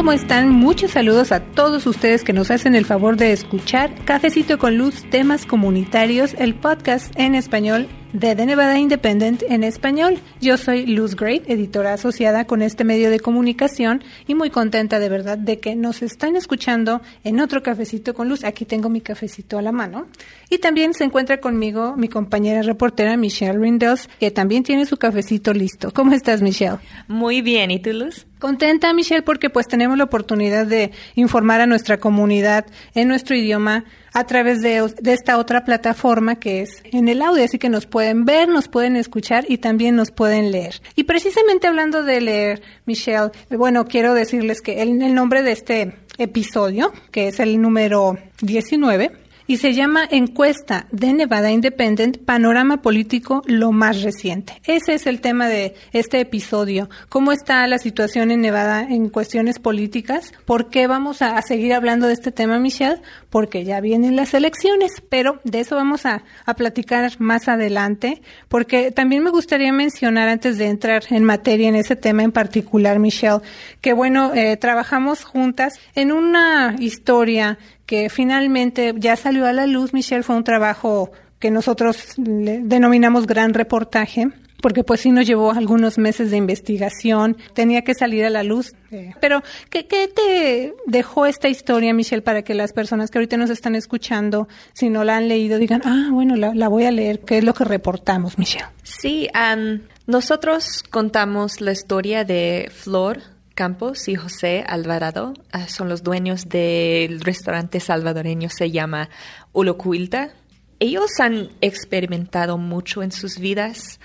¿Cómo están? Muchos saludos a todos ustedes que nos hacen el favor de escuchar Cafecito con Luz, temas comunitarios, el podcast en español de The Nevada Independent en español. Yo soy Luz Great, editora asociada con este medio de comunicación y muy contenta de verdad de que nos están escuchando en otro cafecito con Luz. Aquí tengo mi cafecito a la mano. Y también se encuentra conmigo mi compañera reportera Michelle Rindels, que también tiene su cafecito listo. ¿Cómo estás, Michelle? Muy bien, ¿y tú, Luz? Contenta, Michelle, porque pues tenemos la oportunidad de informar a nuestra comunidad en nuestro idioma a través de, de, esta otra plataforma que es en el audio, así que nos pueden ver, nos pueden escuchar y también nos pueden leer. Y precisamente hablando de leer, Michelle, bueno, quiero decirles que el, el nombre de este episodio, que es el número 19, y se llama Encuesta de Nevada Independent, Panorama Político, lo más reciente. Ese es el tema de este episodio. ¿Cómo está la situación en Nevada en cuestiones políticas? ¿Por qué vamos a, seguir hablando de este tema, Michelle? Porque ya vienen las elecciones, pero de eso vamos a, a platicar más adelante, porque también me gustaría mencionar antes de entrar en materia en ese tema en particular, Michelle, que bueno, eh, trabajamos juntas en una historia que finalmente ya salió a la luz, Michelle, fue un trabajo que nosotros denominamos gran reportaje porque pues sí nos llevó algunos meses de investigación, tenía que salir a la luz. Pero, ¿qué, ¿qué, te dejó esta historia, Michelle, para que las personas que ahorita nos están escuchando, si no la han leído, digan, ah, bueno, la, la voy a leer? ¿Qué es lo que reportamos, Michelle? Sí, um, nosotros contamos la historia de Flor Campos y José Alvarado uh, son los dueños del restaurante salvadoreño, se llama Ulocuilta. Ellos han experimentado mucho en sus vidas,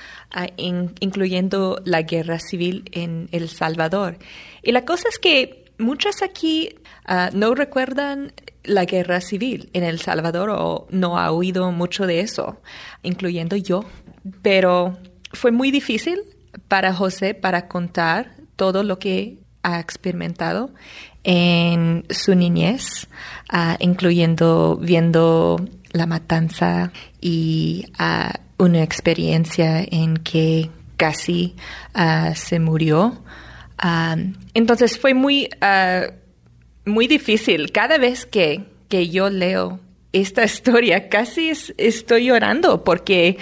in, incluyendo la guerra civil en El Salvador. Y la cosa es que muchas aquí uh, no recuerdan la guerra civil en El Salvador o no ha oído mucho de eso, incluyendo yo. Pero fue muy difícil para José para contar todo lo que ha experimentado en su niñez, uh, incluyendo viendo la matanza y uh, una experiencia en que casi uh, se murió. entonces fue muy, muy difícil. Cada vez que, que yo leo esta historia, casi es, estoy llorando porque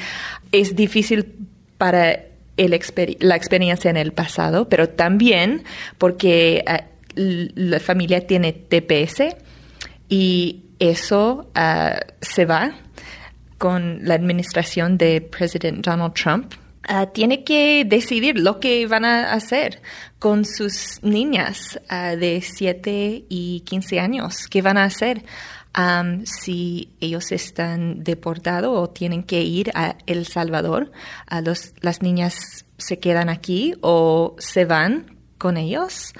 es difícil para el exper la experiencia en el pasado, pero también porque uh, la familia tiene TPS y eso uh, se va con la administración de presidente Donald Trump. Uh, tiene que decidir lo que van a hacer con sus niñas de 7 y 15 años. ¿Qué van a hacer? Um, si ellos están deportados o tienen que ir a El Salvador, a los, las niñas se quedan aquí o se van con ellos.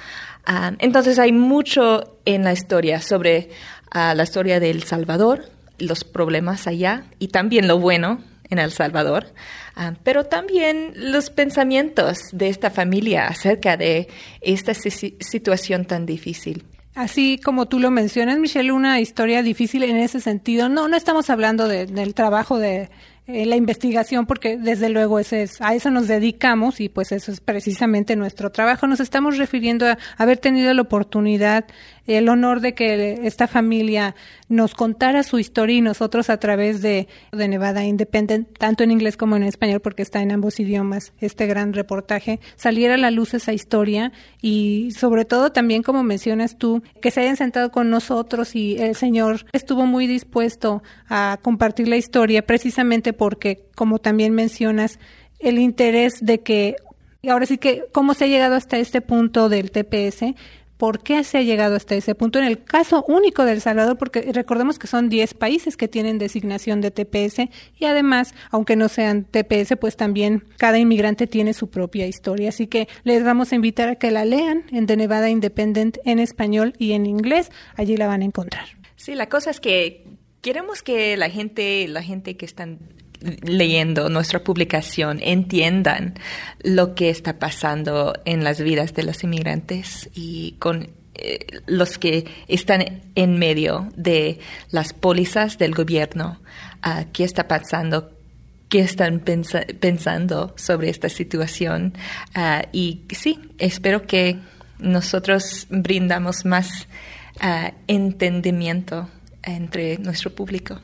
Entonces hay mucho en la historia sobre uh, la historia de El Salvador, los problemas allá y también lo bueno en El Salvador, pero también los pensamientos de esta familia acerca de esta situación tan difícil. Así como tú lo mencionas, Michelle, una historia difícil en ese sentido. No, no estamos hablando de, del trabajo de eh, la investigación, porque desde luego ese es, a eso nos dedicamos y pues eso es precisamente nuestro trabajo. Nos estamos refiriendo a haber tenido la oportunidad, el honor de que esta familia nos contara su historia y nosotros a través de, Nevada Independent, tanto en inglés como en español, porque está en ambos idiomas, este gran reportaje, saliera a la luz esa historia y sobre todo también, como mencionas tú, que se hayan sentado con nosotros y el Señor estuvo muy dispuesto a compartir la historia precisamente porque, como también mencionas, el interés de que, ahora sí que, cómo se ha llegado hasta este punto del TPS, por qué se ha llegado hasta ese punto en el caso único de El Salvador, porque recordemos que son 10 países que tienen designación de TPS y además, aunque no sean TPS, pues también cada inmigrante tiene su propia historia. Así que les vamos a invitar a que la lean en The Nevada Independent en español y en inglés. Allí la van a encontrar. Sí, la cosa es que queremos que la gente, la gente que están leyendo nuestra publicación entiendan lo que está pasando en las vidas de los inmigrantes y con eh, los que están en medio de las pólizas del gobierno, qué está pasando, qué están pensa pensando sobre esta situación. Uh, y sí, espero que Nosotros brindamos más ah, entendimiento entre nuestro público.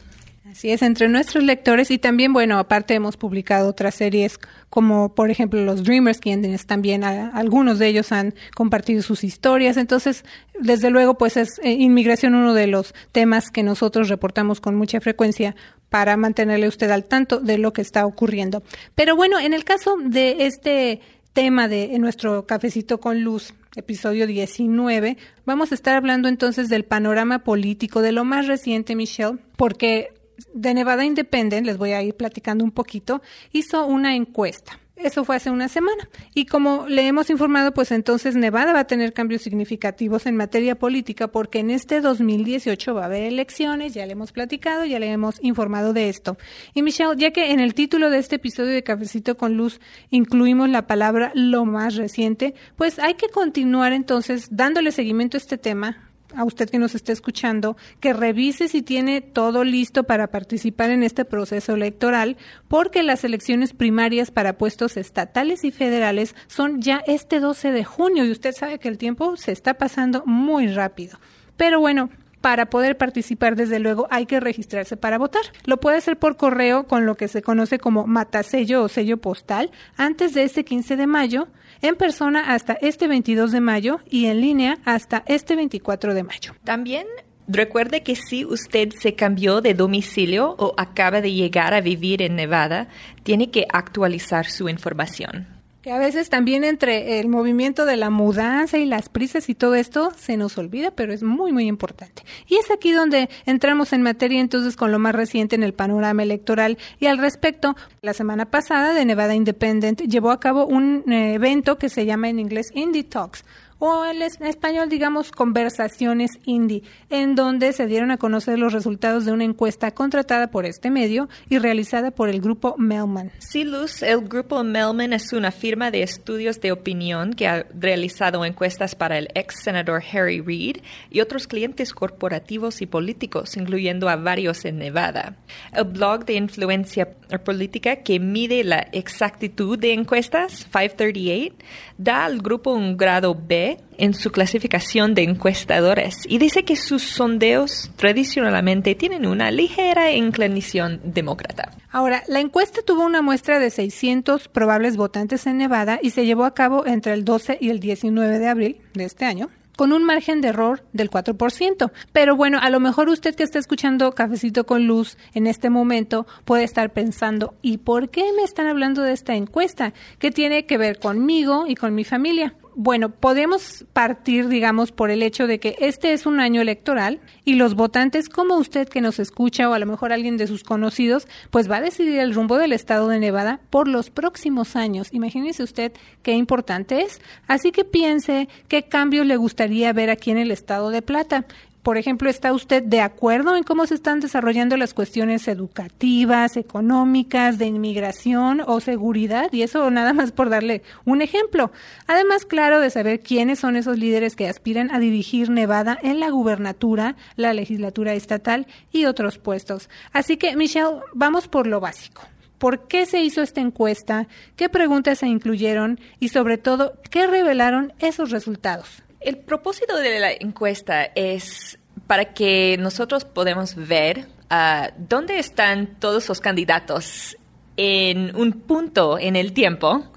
Así es, entre nuestros lectores y también, bueno, aparte hemos publicado otras series como por ejemplo los Dreamers, quienes también algunos de ellos han compartido sus historias. Entonces, desde luego, pues es eh, inmigración uno de los temas que nosotros reportamos con mucha frecuencia para mantenerle usted al tanto de lo que está ocurriendo. Pero bueno, en el caso de este tema de nuestro cafecito con luz, episodio 19, vamos a estar hablando entonces del panorama político, de lo más reciente, Michelle, porque de Nevada Independent, les voy a ir platicando un poquito, hizo una encuesta. Eso fue hace una semana. Y como le hemos informado, pues entonces Nevada va a tener cambios significativos en materia política porque en este 2018 va a haber elecciones, ya le hemos platicado, ya le hemos informado de esto. Y Michelle, ya que en el título de este episodio de Cafecito con Luz incluimos la palabra lo más reciente, pues hay que continuar entonces dándole seguimiento a este tema a usted que nos esté escuchando que revise si tiene todo listo para participar en este proceso electoral, porque las elecciones primarias para puestos estatales y federales son ya este 12 de junio y usted sabe que el tiempo se está pasando muy rápido. Pero bueno, para poder participar, desde luego, hay que registrarse para votar. Lo puede hacer por correo con lo que se conoce como matasello o sello postal antes de este 15 de mayo, en persona hasta este 22 de mayo y en línea hasta este 24 de mayo. También Recuerde que si usted se cambió de domicilio o acaba de llegar a vivir en Nevada, tiene que actualizar su información. Que a veces también entre el movimiento de la mudanza y las prisas y todo esto se nos olvida, pero es muy, muy importante. Y es aquí donde entramos en materia entonces con lo más reciente en el panorama electoral. Y al respecto, la semana pasada de Nevada Independent llevó a cabo un eh, evento que se llama en inglés Indie Talks o en español digamos conversaciones indie, en donde se dieron a conocer los resultados de una encuesta contratada por este medio y realizada por el grupo Melman. Sí, Luz, el grupo Melman es una firma de estudios de opinión que ha realizado encuestas para el ex senador Harry Reid y otros clientes corporativos y políticos, incluyendo a varios en Nevada. El blog de influencia política que mide la exactitud de encuestas, 538, da al grupo un grado B en su clasificación de encuestadores y dice que sus sondeos tradicionalmente tienen una ligera inclinación demócrata. Ahora, la encuesta tuvo una muestra de 600 probables votantes en Nevada y se llevó a cabo entre el 12 y el 19 de abril de este año con un margen de error del 4%. Pero bueno, a lo mejor usted que está escuchando Cafecito con Luz en este momento puede estar pensando, ¿y por qué me están hablando de esta encuesta? ¿Qué tiene que ver conmigo y con mi familia? Bueno, podemos partir, digamos, por el hecho de que este es un año electoral y los votantes, como usted que nos escucha o a lo mejor alguien de sus conocidos, pues va a decidir el rumbo del estado de Nevada por los próximos años. Imagínese usted qué importante es. Así que piense qué cambios le gustaría ver aquí en el estado de Plata por ejemplo, ¿está usted de acuerdo en cómo se están desarrollando las cuestiones educativas, económicas, de inmigración o seguridad? Y eso nada más por darle un ejemplo. Además, claro, de saber quiénes son esos líderes que aspiran a dirigir Nevada en la gubernatura, la legislatura estatal y otros puestos. Así que, Michelle, vamos por lo básico. ¿Por qué se hizo esta encuesta? ¿Qué preguntas se incluyeron? Y sobre todo, ¿qué revelaron esos resultados? El propósito de la encuesta es para que nosotros podamos ver ah, dónde están todos los candidatos en un punto en el tiempo.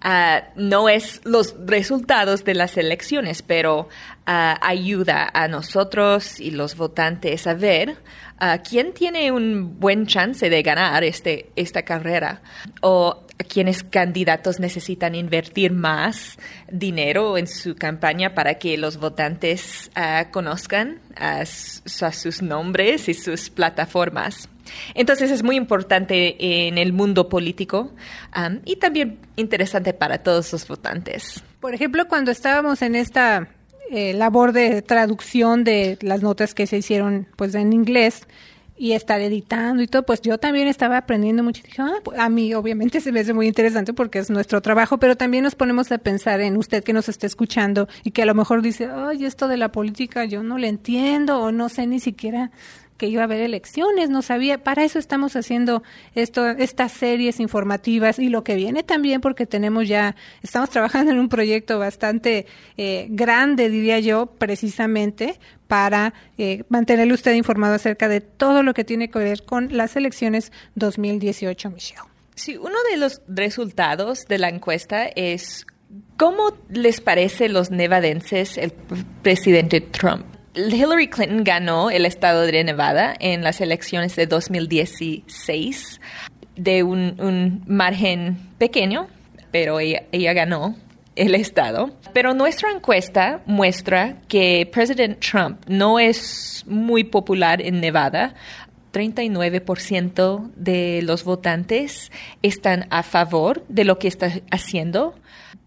Ah, no es los resultados de las elecciones, pero ah, ayuda a nosotros y los votantes a ver quién tiene un buen chance de ganar este, esta carrera o quienes candidatos necesitan invertir más dinero en su campaña para que los votantes ah, conozcan a, sus nombres y sus plataformas. Entonces es muy importante en el mundo político y también interesante para todos los votantes. Por ejemplo, cuando estábamos en esta eh, labor de traducción de las notas que se hicieron pues en inglés, y estar editando y todo, pues yo también estaba aprendiendo mucho. dije, ah, pues a mí obviamente se me hace muy interesante porque es nuestro trabajo, pero también nos ponemos a pensar en usted que nos está escuchando y que a lo mejor dice, ay, esto de la política yo no le entiendo o no sé ni siquiera que iba a haber elecciones, no sabía. Para eso estamos haciendo esto, estas series informativas y lo que viene también, porque tenemos ya, estamos trabajando en un proyecto bastante eh, grande, diría yo, precisamente para eh, mantenerle usted informado acerca de todo lo que tiene que ver con las elecciones 2018, Michelle. Sí, uno de los resultados de la encuesta es cómo les parece los nevadenses el presidente Trump. Hillary Clinton ganó el estado de Nevada en las elecciones de 2016 de un, margen pequeño, pero ella, ganó el estado. Pero nuestra encuesta muestra que President Trump no es muy popular en Nevada. 39% de los votantes están a favor de lo que está haciendo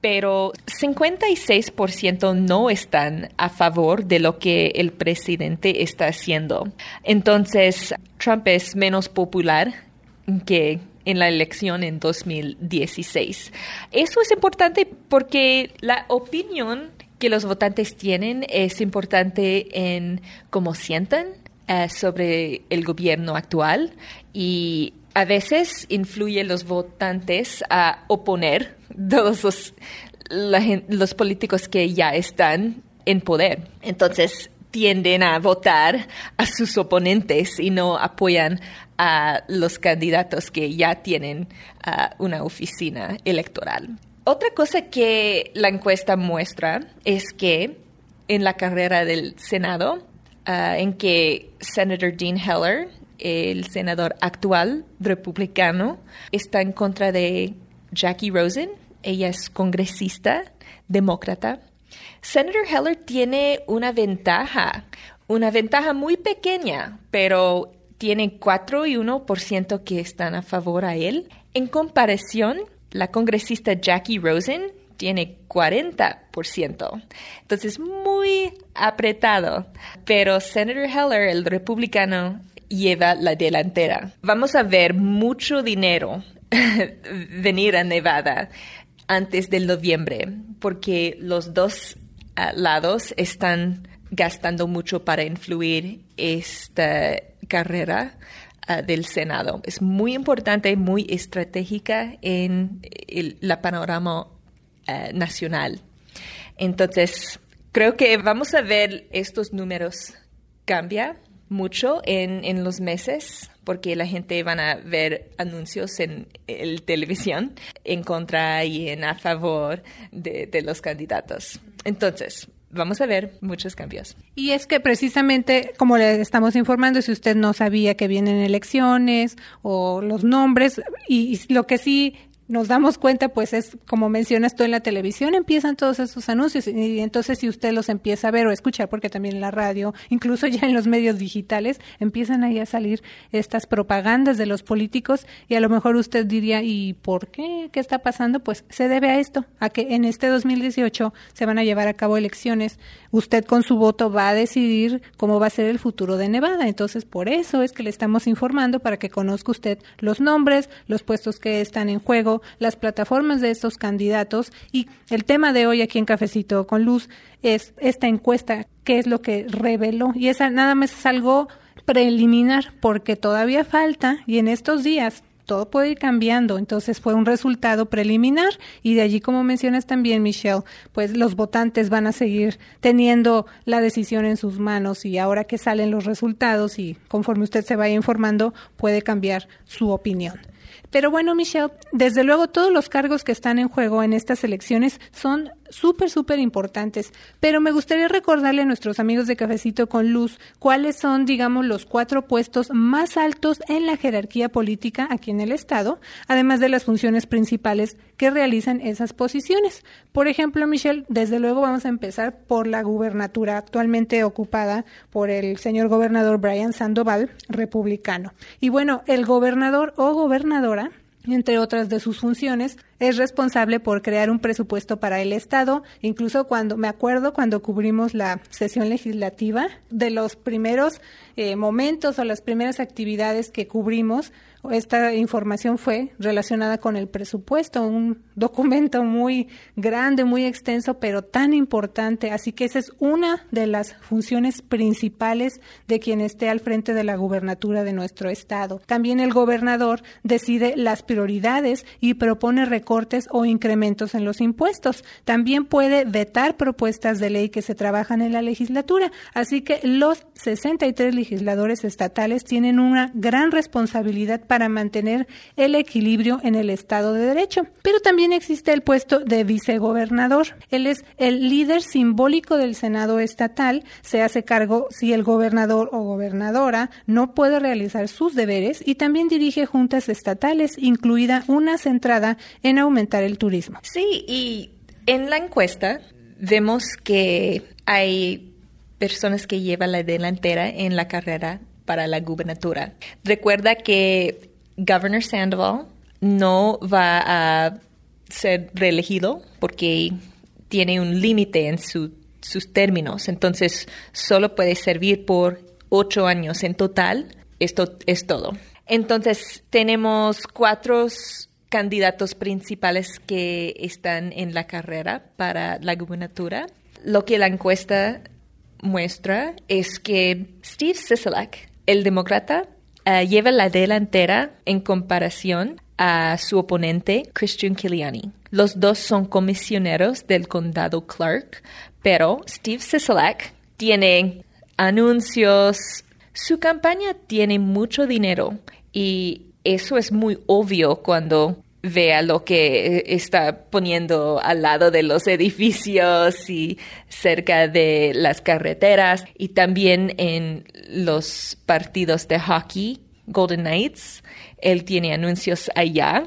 pero 56% no están a favor de lo que el presidente está haciendo. Entonces, Trump es menos popular que en la elección en 2016. Eso es importante porque la opinión que los votantes tienen es importante en cómo sientan eh, sobre el gobierno actual y a veces influye los votantes a oponer todos los, los políticos que ya están en poder. Entonces tienden a votar a sus oponentes y no apoyan a los candidatos que ya tienen una oficina electoral. Otra cosa que la encuesta muestra es que en la carrera del Senado, ah, en que Senator Dean Heller, el senador actual republicano, está en contra de Jackie Rosen, ella es congresista demócrata. Senator Heller tiene una ventaja, una ventaja muy pequeña, pero tiene 4 y 1% que están a favor a él. En comparación, la congresista Jackie Rosen tiene 40%. Entonces, muy apretado. Pero Senator Heller, el republicano, lleva la delantera. Vamos a ver mucho dinero venir a Nevada antes del noviembre, porque los dos ah, lados están gastando mucho para influir esta carrera ah, del Senado. Es muy importante, muy estratégica en el la panorama ah, nacional. Entonces, creo que vamos a ver estos números cambia mucho en, en los meses porque la gente van a ver anuncios en el televisión en contra y en a favor de, los candidatos. Entonces, vamos a ver muchos cambios. Y es que precisamente, como le estamos informando, si usted no sabía que vienen elecciones o los nombres, y lo que sí nos damos cuenta, pues es como mencionas tú en la televisión, empiezan todos esos anuncios y entonces si usted los empieza a ver o escuchar, porque también en la radio, incluso ya en los medios digitales, empiezan ahí a salir estas propagandas de los políticos y a lo mejor usted diría, ¿y por qué? ¿Qué está pasando? Pues se debe a esto, a que en este 2018 se van a llevar a cabo elecciones. Usted con su voto va a decidir cómo va a ser el futuro de Nevada. Entonces, por eso es que le estamos informando para que conozca usted los nombres, los puestos que están en juego, las plataformas de estos candidatos y el tema de hoy aquí en Cafecito con Luz es esta encuesta, qué es lo que reveló y esa nada más es algo preliminar porque todavía falta y en estos días todo puede ir cambiando. Entonces fue un resultado preliminar y de allí, como mencionas también, Michelle, pues los votantes van a seguir teniendo la decisión en sus manos y ahora que salen los resultados y conforme usted se vaya informando, puede cambiar su opinión. Pero bueno, Michelle, desde luego todos los cargos que están en juego en estas elecciones son súper, súper importantes. Pero me gustaría recordarle a nuestros amigos de Cafecito con Luz cuáles son, digamos, los cuatro puestos más altos en la jerarquía política aquí en el Estado, además de las funciones principales que realizan esas posiciones. Por ejemplo, Michelle, desde luego vamos a empezar por la gubernatura actualmente ocupada por el señor gobernador Brian Sandoval, republicano. Y bueno, el gobernador o gobernadora entre otras de sus funciones, es responsable por crear un presupuesto para el Estado. Incluso cuando, me acuerdo cuando cubrimos la sesión legislativa, de los primeros eh, momentos o las primeras actividades que cubrimos esta información fue relacionada con el presupuesto, un documento muy grande, muy extenso, pero tan importante. Así que esa es una de las funciones principales de quien esté al frente de la gubernatura de nuestro estado. También el gobernador decide las prioridades y propone recortes o incrementos en los impuestos. También puede vetar propuestas de ley que se trabajan en la legislatura. Así que los 63 legisladores estatales tienen una gran responsabilidad para mantener el equilibrio en el Estado de Derecho. Pero también existe el puesto de vicegobernador. Él es el líder simbólico del Senado estatal. Se hace cargo si el gobernador o gobernadora no puede realizar sus deberes y también dirige juntas estatales, incluida una centrada en aumentar el turismo. Sí, y en la encuesta vemos que hay personas que llevan la delantera en la carrera para la gubernatura. Recuerda que Governor Sandoval no va a ser reelegido porque tiene un límite en sus términos, entonces solo puede servir por ocho años en total. Esto es todo. Entonces tenemos cuatro candidatos principales que están en la carrera para la gubernatura. Lo que la encuesta muestra es que Steve Sisolak, el demócrata, eh, lleva la delantera en comparación a su oponente Christian Kiliani. Los dos son comisioneros del condado Clark, pero Steve Sisolak tiene anuncios. Su campaña tiene mucho dinero y eso es muy obvio cuando vea lo que está poniendo al lado de los edificios y cerca de las carreteras y también en los partidos de hockey, Golden Knights. Él tiene anuncios allá.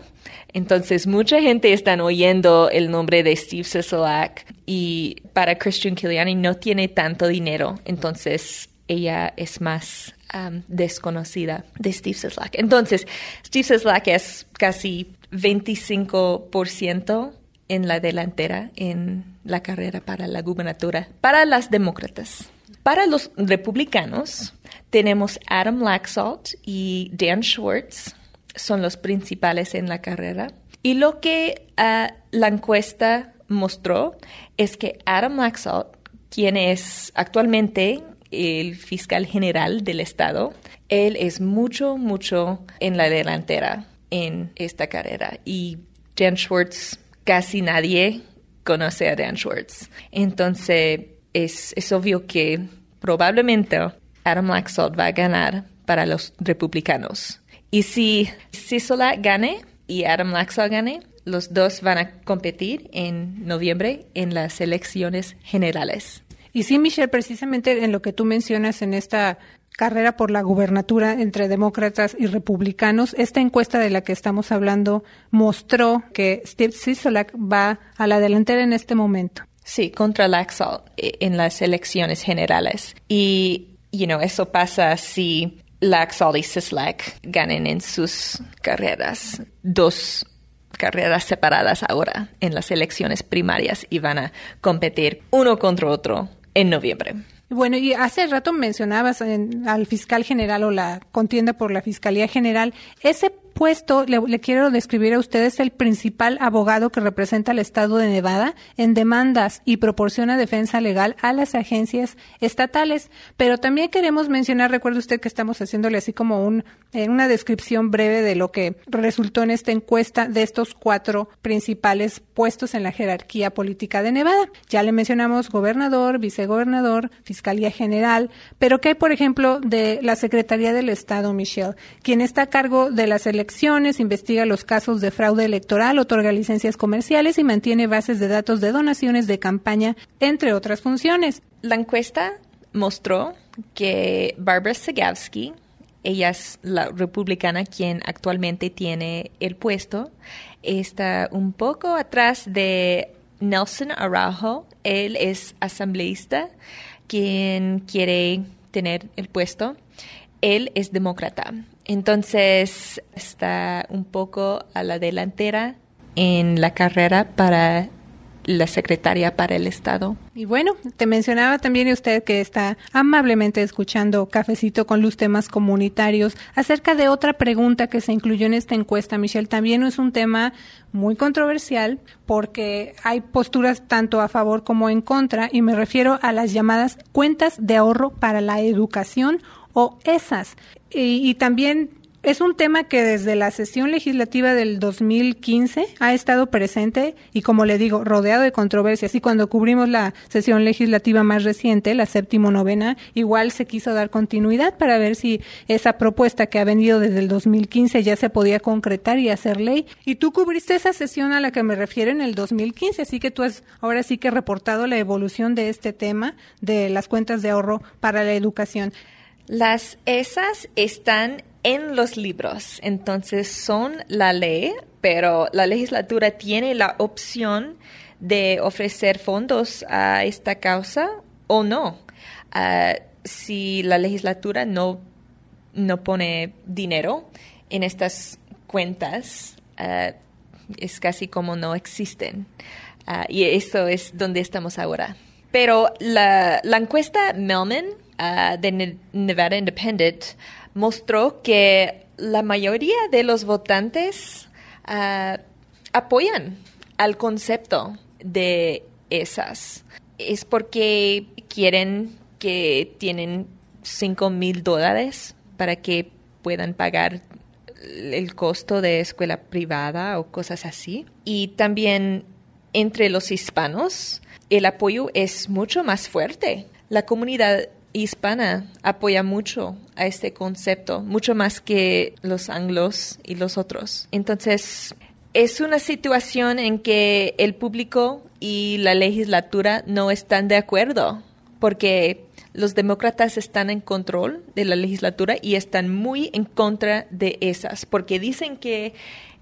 Entonces, mucha gente está oyendo el nombre de Steve Sisolak y para Christian Kiliani no tiene tanto dinero. Entonces, ella es más um, desconocida de Steve Sisolak. Entonces, Steve Sisolak es casi 25% en la delantera en la carrera para la gubernatura para las demócratas. Para los republicanos tenemos Adam Laxalt y Dan Schwartz, son los principales en la carrera. Y lo que uh, la encuesta mostró es que Adam Laxalt, quien es actualmente el fiscal general del estado, él es mucho, mucho en la delantera en esta carrera. Y Dan Schwartz, casi nadie conoce a Dan Schwartz. Entonces, es, es obvio que probablemente Adam Laxalt va a ganar para los republicanos. Y si Sisola gane y Adam Laxalt gane, los dos van a competir en noviembre en las elecciones generales. Y sí, Michelle, precisamente en lo que tú mencionas en esta carrera por la gubernatura entre demócratas y republicanos. Esta encuesta de la que estamos hablando mostró que Steve Sisolak va a la delantera en este momento. Sí, contra Laxalt eh, en las elecciones generales. Y, you know, eso pasa si Laxalt y Sisolak ganen en sus carreras. Dos carreras separadas ahora en las elecciones primarias y van a competir uno contra otro en noviembre. Bueno, y hace rato mencionabas al fiscal general o la contienda por la Fiscalía General. Ese puesto, le, quiero describir a ustedes, el principal abogado que representa al Estado de Nevada en demandas y proporciona defensa legal a las agencias estatales. Pero también queremos mencionar, recuerde usted que estamos haciéndole así como un, eh, una descripción breve de lo que resultó en esta encuesta de estos cuatro principales puestos en la jerarquía política de Nevada. Ya le mencionamos gobernador, vicegobernador, fiscalía general, pero ¿qué hay, por ejemplo, de la Secretaría del Estado, Michelle, quien está a cargo de las elecciones investiga los casos de fraude electoral, otorga licencias comerciales y mantiene bases de datos de donaciones de campaña, entre otras funciones. La encuesta mostró que Barbara Sagavsky, ella es la republicana quien actualmente tiene el puesto, está un poco atrás de Nelson Araujo. Él es asambleísta quien quiere tener el puesto. Él es demócrata. Entonces está un poco a la delantera en la carrera para la secretaria para el Estado. Y bueno, te mencionaba también usted que está amablemente escuchando Cafecito con los temas comunitarios acerca de otra pregunta que se incluyó en esta encuesta, Michelle. También es un tema muy controversial porque hay posturas tanto a favor como en contra y me refiero a las llamadas cuentas de ahorro para la educación o esas. Y, y también es un tema que desde la sesión legislativa del 2015 ha estado presente y, como le digo, rodeado de controversias. Y cuando cubrimos la sesión legislativa más reciente, la séptimo novena, igual se quiso dar continuidad para ver si esa propuesta que ha venido desde el 2015 ya se podía concretar y hacer ley. Y tú cubriste esa sesión a la que me refiero en el 2015, así que tú has ahora sí que reportado la evolución de este tema de las cuentas de ahorro para la educación. Las ESAs están en los libros, entonces son la ley, pero la legislatura tiene la opción de ofrecer fondos a esta causa o no. Uh, si la legislatura no, no pone dinero en estas cuentas, uh, es casi como no existen. Uh, y esto es donde estamos ahora. Pero la, la encuesta Melman uh, de Nevada Independent mostró que la mayoría de los votantes uh, apoyan al concepto de esas. Es porque quieren que tienen 5 mil dólares para que puedan pagar el costo de escuela privada o cosas así. Y también entre los hispanos el apoyo es mucho más fuerte. La comunidad hispana apoya mucho a este concepto, mucho más que los anglos y los otros. Entonces, es una situación en que el público y la legislatura no están de acuerdo, porque los demócratas están en control de la legislatura y están muy en contra de esas, porque dicen que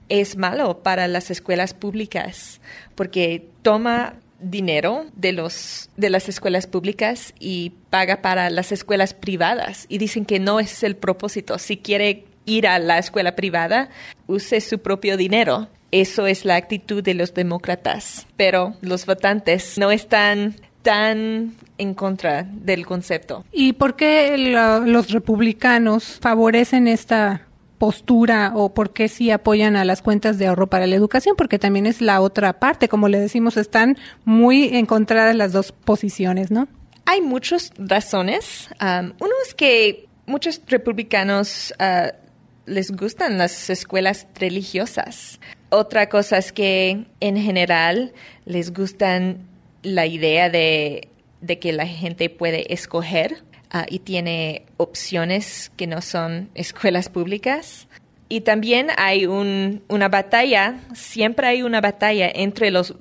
es malo para las escuelas públicas, porque toma dinero de los de las escuelas públicas y paga para las escuelas privadas y dicen que no es el propósito. Si quiere ir a la escuela privada, use su propio dinero. Eso es la actitud de los demócratas, pero los votantes no están tan en contra del concepto. ¿Y por qué los republicanos favorecen esta postura o por qué sí apoyan a las cuentas de ahorro para la educación, porque también es la otra parte, como le decimos, están muy encontradas las dos posiciones, ¿no? Hay muchas razones. uno es que muchos republicanos uh, les gustan las escuelas religiosas. Otra cosa es que en general les gustan la idea de, de que la gente puede escoger Ah, y tiene opciones que no son escuelas públicas. Y también hay una batalla, siempre hay una batalla entre los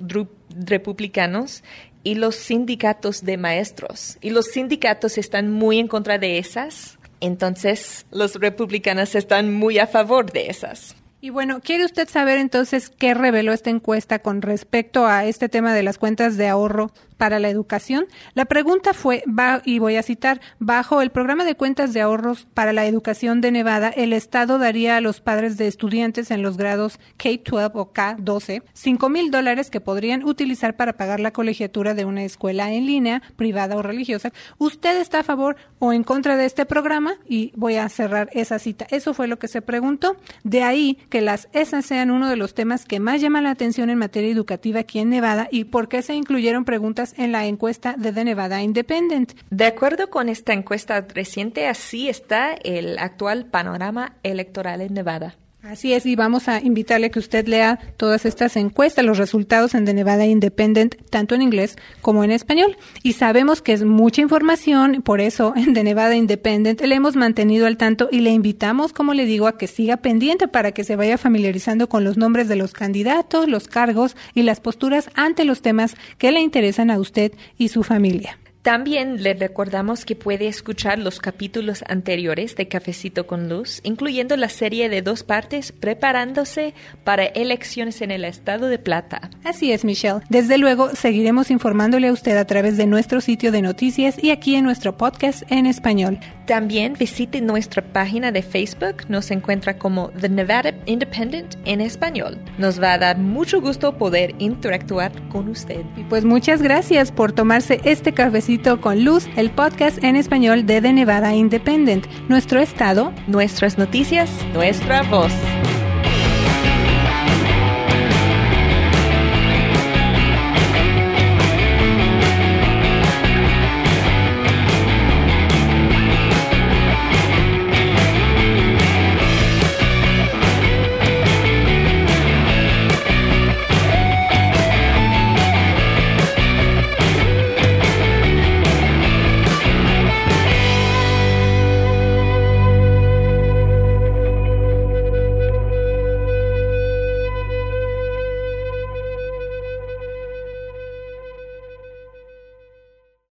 republicanos y los sindicatos de maestros. Y los sindicatos están muy en contra de esas. Entonces, los republicanos están muy a favor de esas. Y bueno, ¿quiere usted saber entonces qué reveló esta encuesta con respecto a este tema de las cuentas de ahorro para la educación? La pregunta fue, y voy a citar, bajo el programa de cuentas de ahorros para la educación de Nevada, el Estado daría a los padres de estudiantes en los grados K-12 o K-12 cinco mil dólares que podrían utilizar para pagar la colegiatura de una escuela en línea, privada o religiosa. ¿Usted está a favor o en contra de este programa? Y voy a cerrar esa cita. Eso fue lo que se preguntó. De ahí que las ESAS sean uno de los temas que más llama la atención en materia educativa aquí en Nevada y por qué se incluyeron preguntas en la encuesta de The Nevada Independent. De acuerdo con esta encuesta reciente, así está el actual panorama electoral en Nevada. Así es, y vamos a invitarle a que usted lea todas estas encuestas, los resultados en The Nevada Independent, tanto en inglés como en español. Y sabemos que es mucha información, por eso en The Nevada Independent le hemos mantenido al tanto y le invitamos, como le digo, a que siga pendiente para que se vaya familiarizando con los nombres de los candidatos, los cargos y las posturas ante los temas que le interesan a usted y su familia. También le recordamos que puede escuchar los capítulos anteriores de Cafecito con Luz, incluyendo la serie de dos partes preparándose para elecciones en el estado de Plata. Así es, Michelle. Desde luego, seguiremos informándole a usted a través de nuestro sitio de noticias y aquí en nuestro podcast en español. También visite nuestra página de Facebook, nos encuentra como The Nevada Independent en español. Nos va a dar mucho gusto poder interactuar con usted. Y pues muchas gracias por tomarse este con Luz, el podcast en español de The Nevada Independent. Nuestro estado, nuestras noticias, nuestra voz.